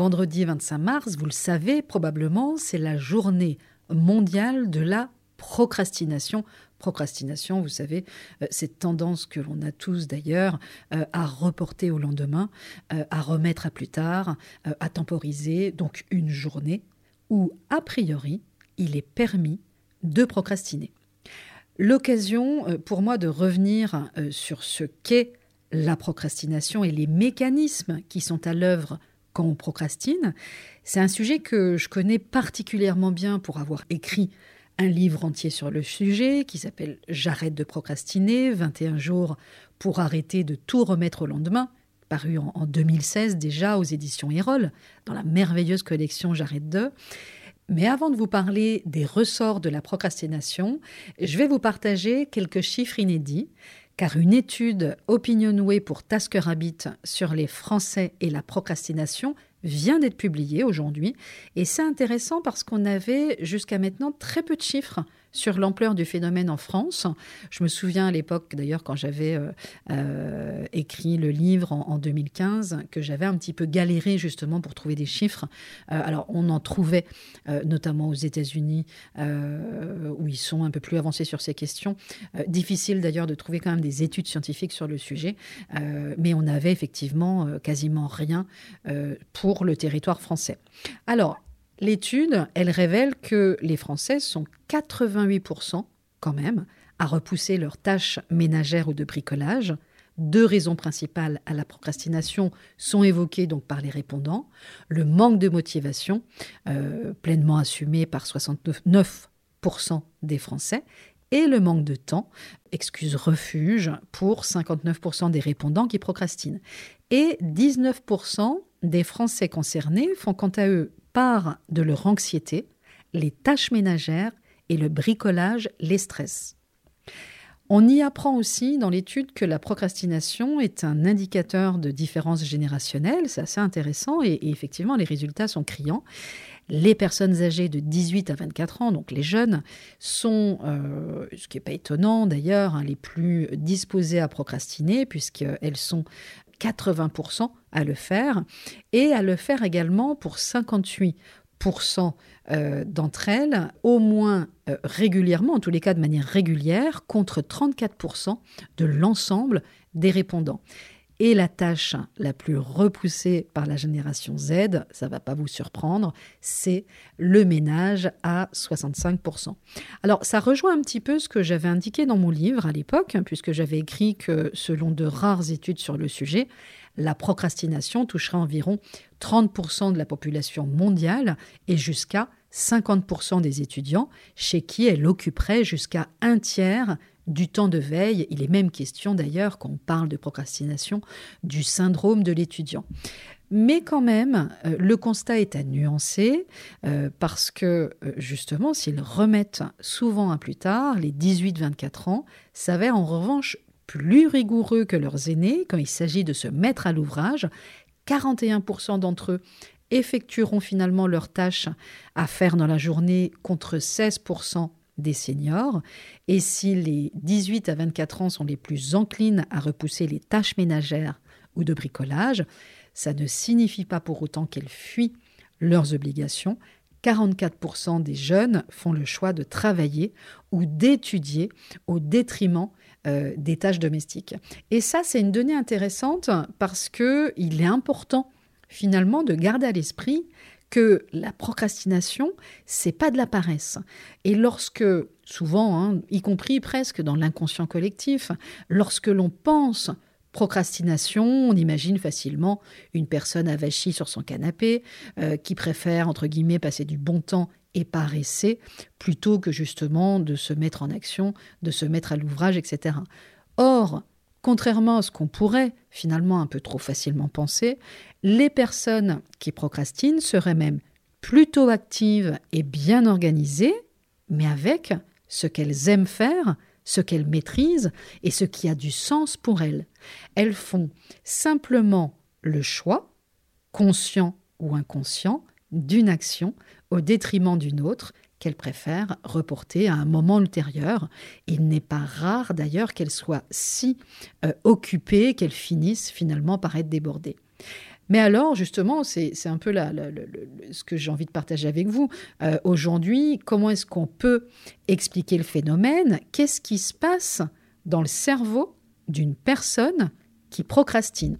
vendredi 25 mars, vous le savez probablement, c'est la journée mondiale de la procrastination. Procrastination, vous savez, euh, cette tendance que l'on a tous d'ailleurs euh, à reporter au lendemain, euh, à remettre à plus tard, à temporiser, donc une journée où, a priori, il est permis de procrastiner. L'occasion pour moi de revenir sur ce qu'est la procrastination et les mécanismes qui sont à l'œuvre quand on procrastine, c'est un sujet que je connais particulièrement bien pour avoir écrit un livre entier sur le sujet qui s'appelle J'arrête de procrastiner, 21 jours pour arrêter de tout remettre au lendemain, paru en, 2016 déjà aux éditions Erol, dans la merveilleuse collection J'arrête de. Mais avant de vous parler des ressorts de la procrastination, je vais vous partager quelques chiffres inédits car une étude Opinionway pour Tasker Habit sur les Français et la procrastination vient d'être publiée aujourd'hui. Et c'est intéressant parce qu'on avait jusqu'à maintenant très peu de chiffres sur l'ampleur du phénomène en France. Je me souviens à l'époque, d'ailleurs, quand j'avais euh, euh, écrit le livre en, 2015, que j'avais un petit peu galéré justement pour trouver des chiffres. Euh, alors, on en trouvait notamment aux États-Unis, où ils sont un peu plus avancés sur ces questions. difficile d'ailleurs de trouver quand même des études scientifiques sur le sujet, mais on avait effectivement quasiment rien pour le territoire français. Alors, L'étude, elle révèle que les Français sont 88% quand même à repousser leurs tâches ménagères ou de bricolage. Deux raisons principales à la procrastination sont évoquées donc par les répondants. Le manque de motivation, euh, pleinement assumé par 69% des Français, et le manque de temps, excuse refuge pour 59% des répondants qui procrastinent. Et 19% des Français concernés font quant à eux part de leur anxiété, les tâches ménagères et le bricolage les stressent. On y apprend aussi dans l'étude que la procrastination est un indicateur de différence générationnelle, c'est assez intéressant et, effectivement les résultats sont criants. Les personnes âgées de 18 à 24 ans, donc les jeunes, sont, euh, ce qui n'est pas étonnant d'ailleurs, hein, les plus disposées à procrastiner puisqu'elles sont 80% à le faire, et à le faire également pour 58% euh, d'entre elles, au moins euh, régulièrement, en tous les cas de manière régulière, contre 34% de l'ensemble des répondants. Et la tâche la plus repoussée par la génération Z, ça va pas vous surprendre, c'est le ménage à 65%. Alors ça rejoint un petit peu ce que j'avais indiqué dans mon livre à l'époque, puisque j'avais écrit que selon de rares études sur le sujet, la procrastination touchera environ 30% de la population mondiale et jusqu'à 50% des étudiants, chez qui elle occuperait jusqu'à un tiers du temps de veille. Il est même question d'ailleurs, quand on parle de procrastination, du syndrome de l'étudiant. Mais quand même, euh, le constat est à nuancer euh, parce que euh, justement, s'ils remettent souvent à plus tard, les 18-24 ans s'avèrent en revanche plus rigoureux que leurs aînés quand il s'agit de se mettre à l'ouvrage. 41% d'entre eux effectueront finalement leurs tâches à faire dans la journée contre 16% des seniors. Et si les 18 à 24 ans sont les plus enclines à repousser les tâches ménagères ou de bricolage, ça ne signifie pas pour autant qu'elles fuient leurs obligations. 44% des jeunes font le choix de travailler ou d'étudier au détriment euh, des tâches domestiques. Et ça, c'est une donnée intéressante parce que il est important finalement de garder à l'esprit que la procrastination, c'est pas de la paresse. Et lorsque, souvent, hein, y compris presque dans l'inconscient collectif, lorsque l'on pense procrastination, on imagine facilement une personne avachie sur son canapé, euh, qui préfère, entre guillemets, passer du bon temps et paresser, plutôt que justement de se mettre en action, de se mettre à l'ouvrage, etc. Or, contrairement à ce qu'on pourrait finalement un peu trop facilement penser, les personnes qui procrastinent seraient même plutôt actives et bien organisées, mais avec ce qu'elles aiment faire, ce qu'elles maîtrisent et ce qui a du sens pour elles. Elles font simplement le choix, conscient ou inconscient, d'une action au détriment d'une autre qu'elles préfèrent reporter à un moment ultérieur. Il n'est pas rare d'ailleurs qu'elles soient si euh, occupées qu'elles finissent finalement par être débordées. Mais alors, justement, c'est un peu ce que j'ai envie de partager avec vous. Euh, aujourd'hui, comment est-ce qu'on peut expliquer le phénomène? Qu'est-ce qui se passe dans le cerveau d'une personne qui procrastine?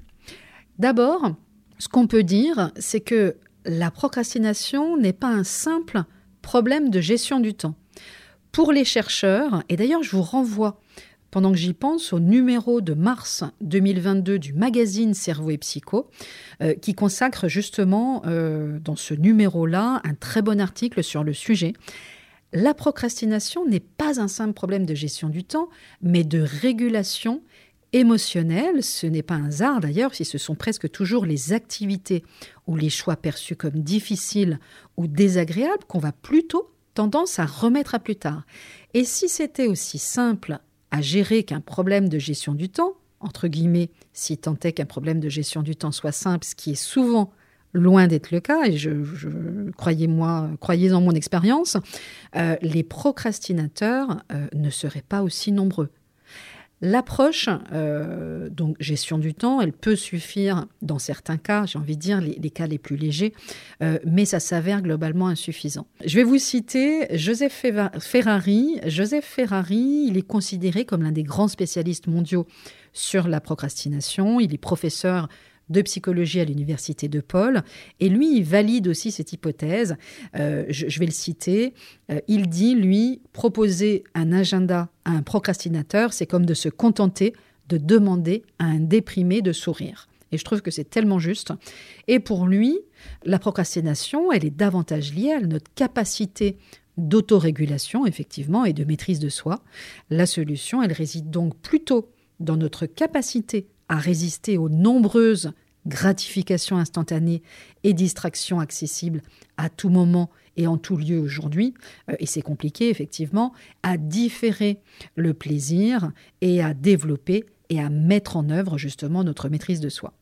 D'abord, ce qu'on peut dire, c'est que la procrastination n'est pas un simple problème de gestion du temps. Pour les chercheurs, et d'ailleurs je vous renvoie pendant que j'y pense, au numéro de mars 2022 du magazine Cerveau et Psycho, euh, qui consacre justement euh, dans ce numéro-là un très bon article sur le sujet. La procrastination n'est pas un simple problème de gestion du temps, mais de régulation émotionnelle. Ce n'est pas un hasard d'ailleurs si ce sont presque toujours les activités ou les choix perçus comme difficiles ou désagréables qu'on va plutôt tendance à remettre à plus tard. Et si c'était aussi simple à gérer qu'un problème de gestion du temps, entre guillemets, si tant est qu'un problème de gestion du temps soit simple, ce qui est souvent loin d'être le cas, et croyez-moi, croyez en mon expérience, euh, les procrastinateurs euh, ne seraient pas aussi nombreux. L'approche, euh, donc gestion du temps, elle peut suffire dans certains cas, j'ai envie de dire les, cas les plus légers, euh, mais ça s'avère globalement insuffisant. Je vais vous citer Joseph Ferrari. Joseph Ferrari, il est considéré comme l'un des grands spécialistes mondiaux sur la procrastination. Il est professeur de psychologie à l'université de Paul. Et lui, il valide aussi cette hypothèse. Euh, je, vais le citer. Euh, il dit, lui, proposer un agenda à un procrastinateur, c'est comme de se contenter de demander à un déprimé de sourire. Et je trouve que c'est tellement juste. Et pour lui, la procrastination, elle est davantage liée à notre capacité d'autorégulation, effectivement, et de maîtrise de soi. La solution, elle réside donc plutôt dans notre capacité à résister aux nombreuses gratifications instantanées et distractions accessibles à tout moment et en tout lieu aujourd'hui, euh, et c'est compliqué effectivement, à différer le plaisir et à développer et à mettre en œuvre justement notre maîtrise de soi.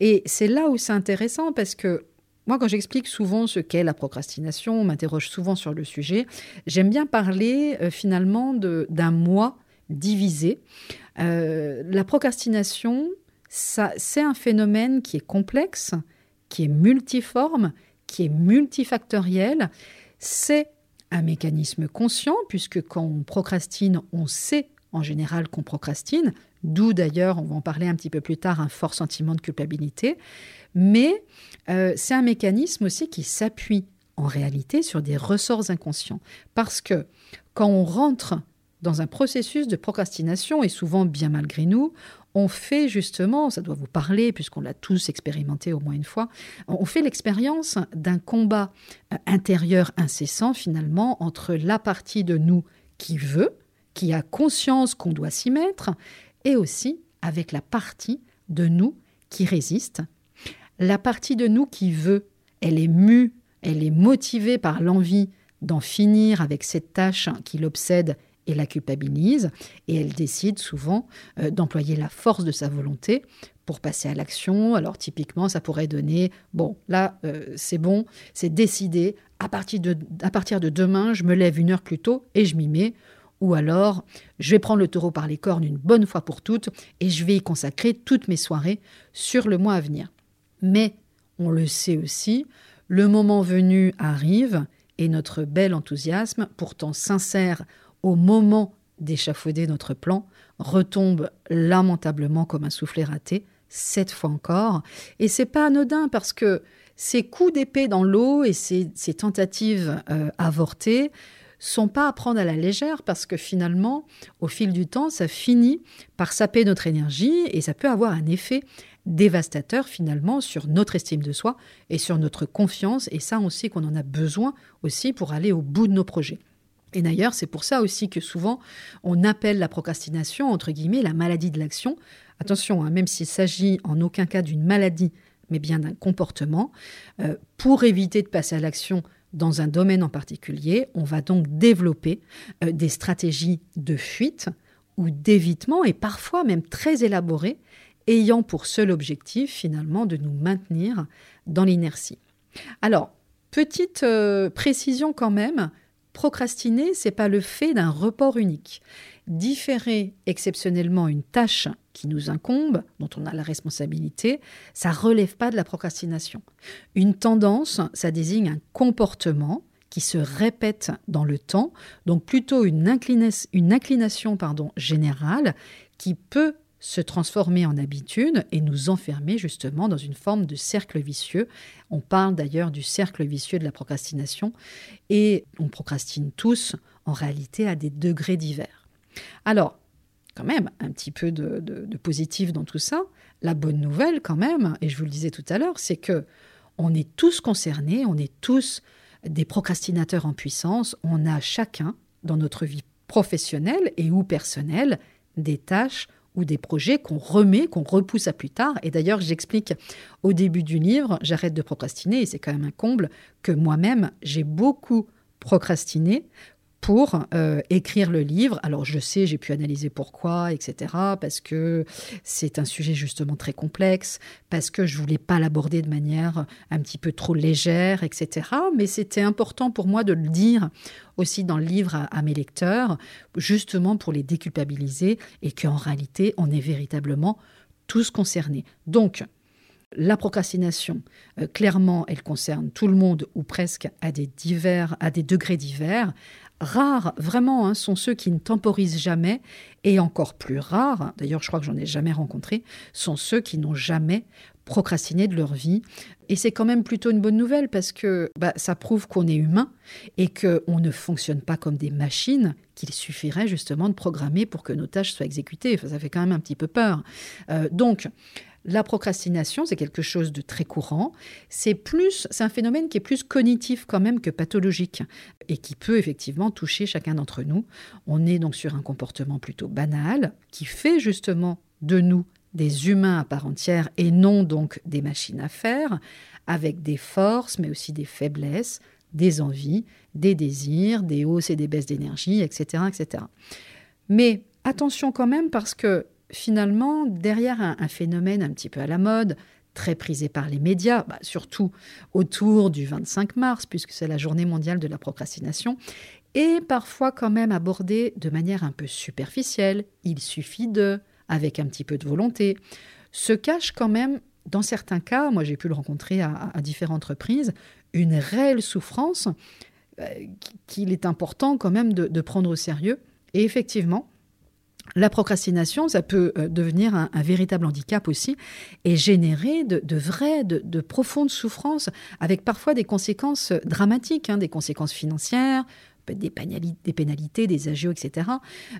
Et c'est là où c'est intéressant parce que moi, quand j'explique souvent ce qu'est la procrastination, on m'interroge souvent sur le sujet, j'aime bien parler euh, finalement d'un moi divisé. Euh, la procrastination, c'est un phénomène qui est complexe, qui est multiforme, qui est multifactoriel. C'est un mécanisme conscient, puisque quand on procrastine, on sait en général qu'on procrastine, d'où d'ailleurs, on va en parler un petit peu plus tard, un fort sentiment de culpabilité. Mais euh, c'est un mécanisme aussi qui s'appuie en réalité sur des ressorts inconscients. Parce que quand on rentre dans un processus de procrastination, et souvent bien malgré nous, on fait justement, ça doit vous parler puisqu'on l'a tous expérimenté au moins une fois, on fait l'expérience d'un combat euh, intérieur incessant finalement entre la partie de nous qui veut, qui a conscience qu'on doit s'y mettre, et aussi avec la partie de nous qui résiste. La partie de nous qui veut, elle est mue, elle est motivée par l'envie d'en finir avec cette tâche qui l'obsède et la culpabilise, et elle décide souvent euh, d'employer la force de sa volonté pour passer à l'action. Alors typiquement, ça pourrait donner, bon, là, euh, c'est bon, c'est décidé, à partir, de, à partir de demain, je me lève une heure plus tôt et je m'y mets. Ou alors, je vais prendre le taureau par les cornes une bonne fois pour toutes et je vais y consacrer toutes mes soirées sur le mois à venir. Mais, on le sait aussi, le moment venu arrive et notre bel enthousiasme, pourtant sincère au moment d'échafauder notre plan, retombe lamentablement comme un soufflet raté, cette fois encore. Et c'est pas anodin parce que ces coups d'épée dans l'eau et ces, tentatives euh, avortées sont pas à prendre à la légère parce que finalement, au fil du temps, ça finit par saper notre énergie et ça peut avoir un effet dévastateur finalement sur notre estime de soi et sur notre confiance. Et ça, on sait qu'on en a besoin aussi pour aller au bout de nos projets. Et d'ailleurs, c'est pour ça aussi que souvent on appelle la procrastination, entre guillemets, la maladie de l'action. Attention, hein, même s'il s'agit en aucun cas d'une maladie mais bien d'un comportement. Euh, pour éviter de passer à l'action dans un domaine en particulier, on va donc développer euh, des stratégies de fuite ou d'évitement, et parfois même très élaborées, ayant pour seul objectif finalement de nous maintenir dans l'inertie. Alors, petite euh, précision quand même, procrastiner, c'est pas le fait d'un report unique. Différer exceptionnellement une tâche qui nous incombe, dont on a la responsabilité, ça relève pas de la procrastination. Une tendance, ça désigne un comportement qui se répète dans le temps, donc plutôt une, une inclination pardon, générale qui peut se transformer en habitude et nous enfermer justement dans une forme de cercle vicieux. On parle d'ailleurs du cercle vicieux de la procrastination et on procrastine tous en réalité à des degrés divers. Alors, quand même, un petit peu de, positif dans tout ça. La bonne nouvelle quand même, et je vous le disais tout à l'heure, c'est que on est tous concernés, on est tous des procrastinateurs en puissance, on a chacun dans notre vie professionnelle et ou personnelle des tâches ou des projets qu'on remet, qu'on repousse à plus tard. Et d'ailleurs, j'explique au début du livre, j'arrête de procrastiner, et c'est quand même un comble, que moi-même, j'ai beaucoup procrastiné pour euh, écrire le livre. Alors je sais, j'ai pu analyser pourquoi, etc. Parce que c'est un sujet justement très complexe, parce que je voulais pas l'aborder de manière un petit peu trop légère, etc. Mais c'était important pour moi de le dire aussi dans le livre à, mes lecteurs, justement pour les déculpabiliser et qu'en réalité, on est véritablement tous concernés. Donc, la procrastination, euh, clairement, elle concerne tout le monde ou presque à des divers, à des degrés divers. Rares, vraiment, hein, sont ceux qui ne temporisent jamais, et encore plus rares, d'ailleurs je crois que j'en ai jamais rencontré, sont ceux qui n'ont jamais procrastiné de leur vie. Et c'est quand même plutôt une bonne nouvelle parce que bah, ça prouve qu'on est humain et qu'on ne fonctionne pas comme des machines qu'il suffirait justement de programmer pour que nos tâches soient exécutées. ça fait quand même un petit peu peur. Euh, donc, la procrastination, c'est quelque chose de très courant. C'est plus, c'est un phénomène qui est plus cognitif quand même que pathologique et qui peut effectivement toucher chacun d'entre nous. On est donc sur un comportement plutôt banal qui fait justement de nous des humains à part entière et non donc des machines à faire, avec des forces mais aussi des faiblesses, des envies, des désirs, des hausses et des baisses d'énergie, etc., etc. Mais attention quand même parce que finalement, derrière un, phénomène un petit peu à la mode, très prisé par les médias, bah, surtout autour du 25 mars, puisque c'est la journée mondiale de la procrastination, et parfois quand même abordé de manière un peu superficielle, il suffit de, avec un petit peu de volonté, se cache quand même, dans certains cas, moi j'ai pu le rencontrer à, différentes reprises, une réelle souffrance euh, qu'il est important quand même de prendre au sérieux. Et effectivement, la procrastination, ça peut euh, devenir un, véritable handicap aussi et générer de, vraies, de, profondes souffrances avec parfois des conséquences dramatiques, hein, des conséquences financières, des, pénalités, des agios, etc.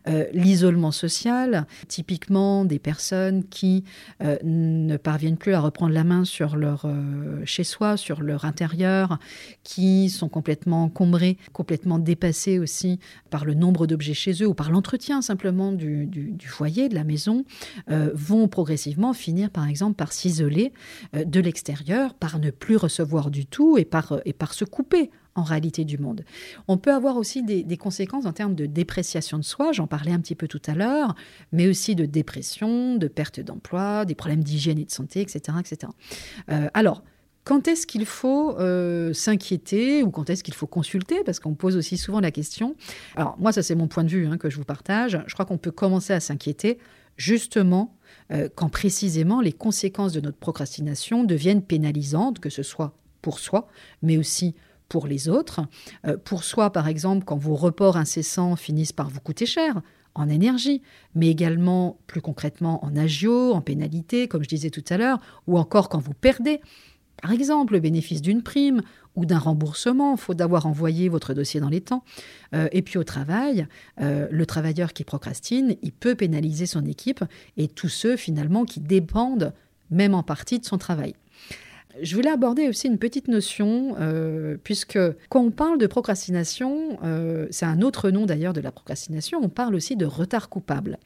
Euh, l'isolement social, typiquement des personnes qui euh, ne parviennent plus à reprendre la main sur leur euh, chez-soi, sur leur intérieur, qui sont complètement encombrés, complètement dépassés aussi par le nombre d'objets chez eux ou par l'entretien simplement du, du, foyer, de la maison, vont progressivement finir par exemple par s'isoler de l'extérieur, par ne plus recevoir du tout et par, et par se couper en réalité du monde. On peut avoir aussi des, conséquences en termes de dépréciation de soi, j'en parlais un petit peu tout à l'heure, mais aussi de dépression, de perte d'emploi, des problèmes d'hygiène et de santé, etc. etc. Euh, alors, quand est-ce qu'il faut euh, s'inquiéter ou quand est-ce qu'il faut consulter? Parce qu'on pose aussi souvent la question. Alors moi, ça c'est mon point de vue hein, que je vous partage. Je crois qu'on peut commencer à s'inquiéter justement euh, quand précisément les conséquences de notre procrastination deviennent pénalisantes, que ce soit pour soi, mais aussi pour les autres. Euh, pour soi, par exemple, quand vos reports incessants finissent par vous coûter cher, en énergie, mais également plus concrètement en agio, en pénalité, comme je disais tout à l'heure, ou encore quand vous perdez, par exemple, le bénéfice d'une prime ou d'un remboursement, faute d'avoir envoyé votre dossier dans les temps. Euh, et puis au travail, euh, le travailleur qui procrastine, il peut pénaliser son équipe et tous ceux finalement qui dépendent même en partie de son travail. Je voulais aborder aussi une petite notion, euh, puisque quand on parle de procrastination, euh, c'est un autre nom d'ailleurs de la procrastination, on parle aussi de retard coupable.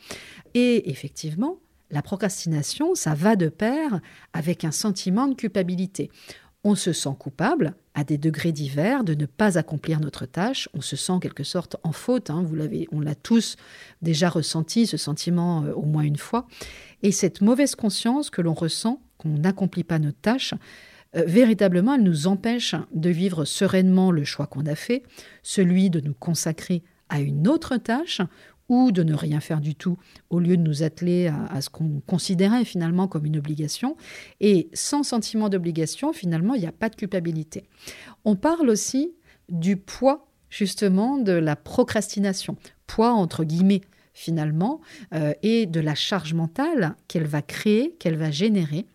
Et effectivement, la procrastination, ça va de pair avec un sentiment de culpabilité. On se sent coupable à des degrés divers de ne pas accomplir notre tâche. On se sent en quelque sorte en faute. Hein. Vous l'avez, on l'a tous déjà ressenti ce sentiment euh, au moins une fois. Et cette mauvaise conscience que l'on ressent, qu'on n'accomplit pas notre tâche, euh, véritablement, elle nous empêche de vivre sereinement le choix qu'on a fait, celui de nous consacrer à une autre tâche ou de ne rien faire du tout au lieu de nous atteler à, ce qu'on considérait finalement comme une obligation. Et sans sentiment d'obligation, finalement, il n'y a pas de culpabilité. On parle aussi du poids justement de la procrastination, poids entre guillemets finalement, euh, et de la charge mentale qu'elle va créer, qu'elle va générer.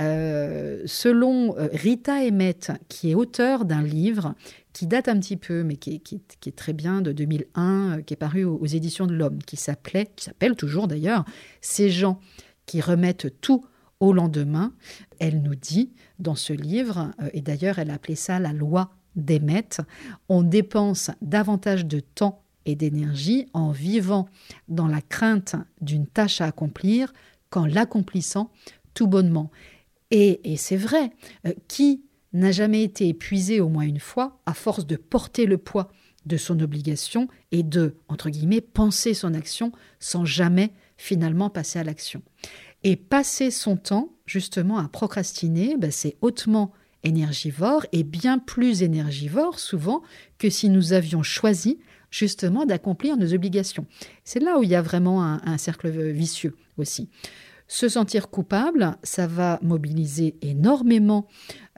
Euh, selon euh, Rita Emmett, qui est auteur d'un livre qui date un petit peu, mais qui est, très bien, de 2001, euh, qui est paru aux, éditions de l'Homme, qui s'appelait, qui s'appelle toujours d'ailleurs, Ces gens qui remettent tout au lendemain. Elle nous dit dans ce livre, et d'ailleurs elle a appelé ça la loi d'Emmett, on dépense davantage de temps et d'énergie en vivant dans la crainte d'une tâche à accomplir qu'en l'accomplissant tout bonnement. Et, c'est vrai, euh, qui n'a jamais été épuisé au moins une fois à force de porter le poids de son obligation et de, entre guillemets, penser son action sans jamais finalement passer à l'action. Et passer son temps justement à procrastiner, ben, c'est hautement énergivore et bien plus énergivore souvent que si nous avions choisi justement d'accomplir nos obligations. C'est là où il y a vraiment un cercle vicieux aussi. Se sentir coupable, ça va mobiliser énormément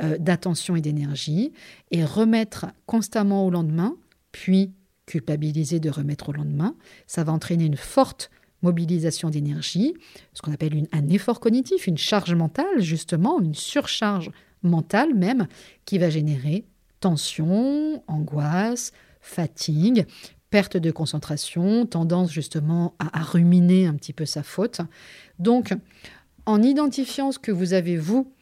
euh, d'attention et d'énergie et remettre constamment au lendemain, puis culpabiliser de remettre au lendemain, ça va entraîner une forte mobilisation d'énergie, ce qu'on appelle un effort cognitif, une charge mentale justement, une surcharge mentale même, qui va générer tension, angoisse, fatigue, perte de concentration, tendance justement à, ruminer un petit peu sa faute. Donc, en identifiant ce que vous avez, vous,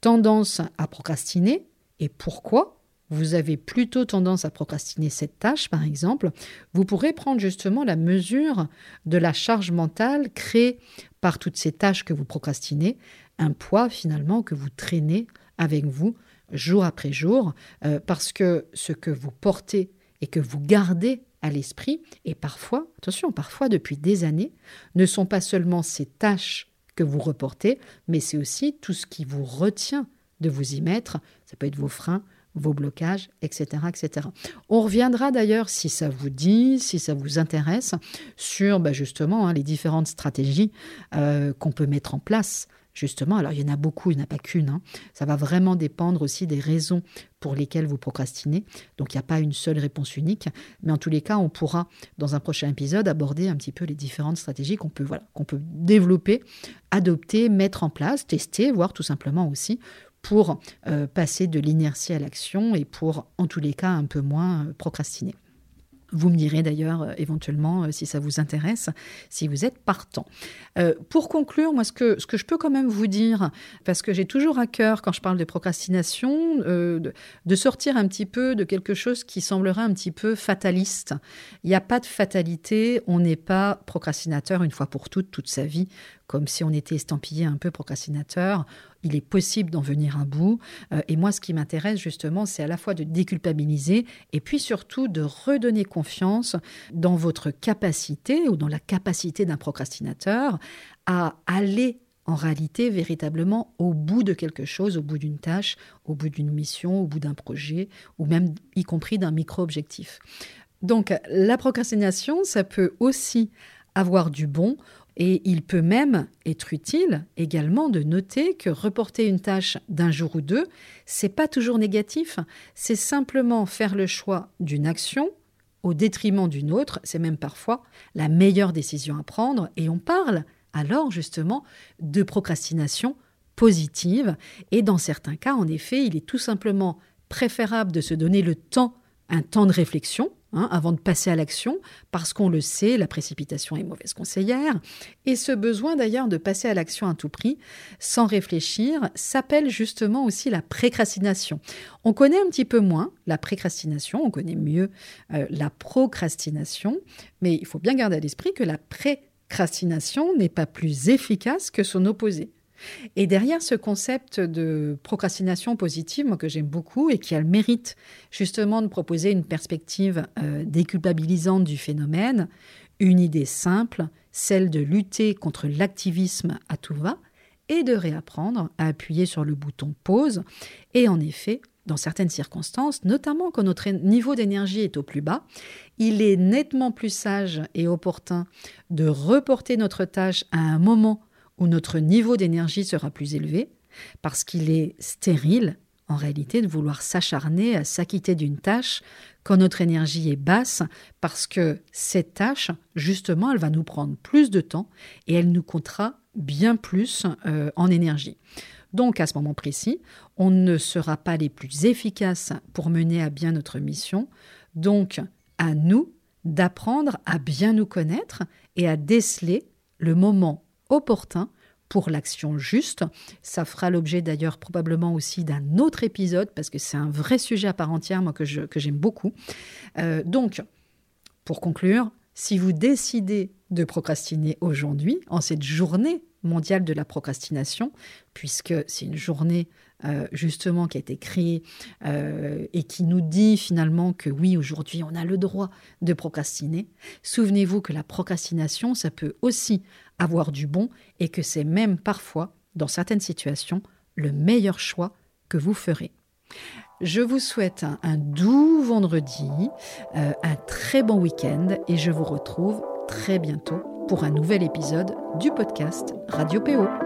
tendance à procrastiner, et pourquoi vous avez plutôt tendance à procrastiner cette tâche, par exemple, vous pourrez prendre justement la mesure de la charge mentale créée par toutes ces tâches que vous procrastinez, un poids finalement que vous traînez avec vous jour après jour, euh, parce que ce que vous portez et que vous gardez à l'esprit, et parfois, attention, parfois depuis des années, ne sont pas seulement ces tâches que vous reportez, mais c'est aussi tout ce qui vous retient de vous y mettre. Ça peut être vos freins, vos blocages, etc. etc. On reviendra d'ailleurs, si ça vous dit, si ça vous intéresse, sur bah, justement hein, les différentes stratégies euh, qu'on peut mettre en place justement. Alors, il y en a beaucoup, il n'y en a pas qu'une. Hein. Ça va vraiment dépendre aussi des raisons pour lesquelles vous procrastinez. Donc, il n'y a pas une seule réponse unique. Mais en tous les cas, on pourra, dans un prochain épisode, aborder un petit peu les différentes stratégies qu'on peut, voilà, qu'on peut développer, adopter, mettre en place, tester, voire tout simplement aussi pour euh, passer de l'inertie à l'action et pour, en tous les cas, un peu moins euh, procrastiner. Vous me direz d'ailleurs euh, éventuellement euh, si ça vous intéresse, si vous êtes partant. Euh, pour conclure, moi, ce que, ce que je peux quand même vous dire, parce que j'ai toujours à cœur, quand je parle de procrastination, de, de, sortir un petit peu de quelque chose qui semblerait un petit peu fataliste. Il n'y a pas de fatalité, on n'est pas procrastinateur une fois pour toutes, toute sa vie, comme si on était estampillé un peu procrastinateur il est possible d'en venir à bout. Euh, et moi, ce qui m'intéresse justement, c'est à la fois de déculpabiliser et puis surtout de redonner confiance dans votre capacité ou dans la capacité d'un procrastinateur à aller en réalité véritablement au bout de quelque chose, au bout d'une tâche, au bout d'une mission, au bout d'un projet, ou même y compris d'un micro-objectif. Donc la procrastination, ça peut aussi avoir du bon et il peut même être utile également de noter que reporter une tâche d'un jour ou deux, c'est pas toujours négatif, c'est simplement faire le choix d'une action au détriment d'une autre, c'est même parfois la meilleure décision à prendre. Et on parle alors justement de procrastination positive. Et dans certains cas en effet, il est tout simplement préférable de se donner le temps un temps de réflexion Hein, avant de passer à l'action, parce qu'on le sait, la précipitation est mauvaise conseillère. Et ce besoin d'ailleurs de passer à l'action à tout prix, sans réfléchir, s'appelle justement aussi la précrastination. On connaît un petit peu moins la précrastination, on connaît mieux euh, la procrastination, mais il faut bien garder à l'esprit que la pré procrastination n'est pas plus efficace que son opposé. Et derrière ce concept de procrastination positive, moi que j'aime beaucoup et qui a le mérite justement de proposer une perspective euh, déculpabilisante du phénomène, une idée simple, celle de lutter contre l'activisme à tout va et de réapprendre à appuyer sur le bouton pause. Et en effet, dans certaines circonstances, notamment quand notre niveau d'énergie est au plus bas, il est nettement plus sage et opportun de reporter notre tâche à un moment où notre niveau d'énergie sera plus élevé, parce qu'il est stérile, en réalité, de vouloir s'acharner à s'acquitter d'une tâche quand notre énergie est basse, parce que cette tâche, justement, elle va nous prendre plus de temps et elle nous comptera bien plus euh, en énergie. Donc à ce moment précis, on ne sera pas les plus efficaces pour mener à bien notre mission. Donc à nous d'apprendre à bien nous connaître et à déceler le moment opportun pour l'action juste. Ça fera l'objet d'ailleurs probablement aussi d'un autre épisode parce que c'est un vrai sujet à part entière, que, j'aime beaucoup. Euh, donc, pour conclure, si vous décidez de procrastiner aujourd'hui, en cette journée mondiale de la procrastination, puisque c'est une journée euh, justement qui a été créée euh, et qui nous dit finalement que oui, aujourd'hui, on a le droit de procrastiner. Souvenez-vous que la procrastination, ça peut aussi avoir du bon et que c'est même parfois, dans certaines situations, le meilleur choix que vous ferez. Je vous souhaite un, doux vendredi, euh, un très bon week-end et je vous retrouve très bientôt pour un nouvel épisode du podcast Radio PO.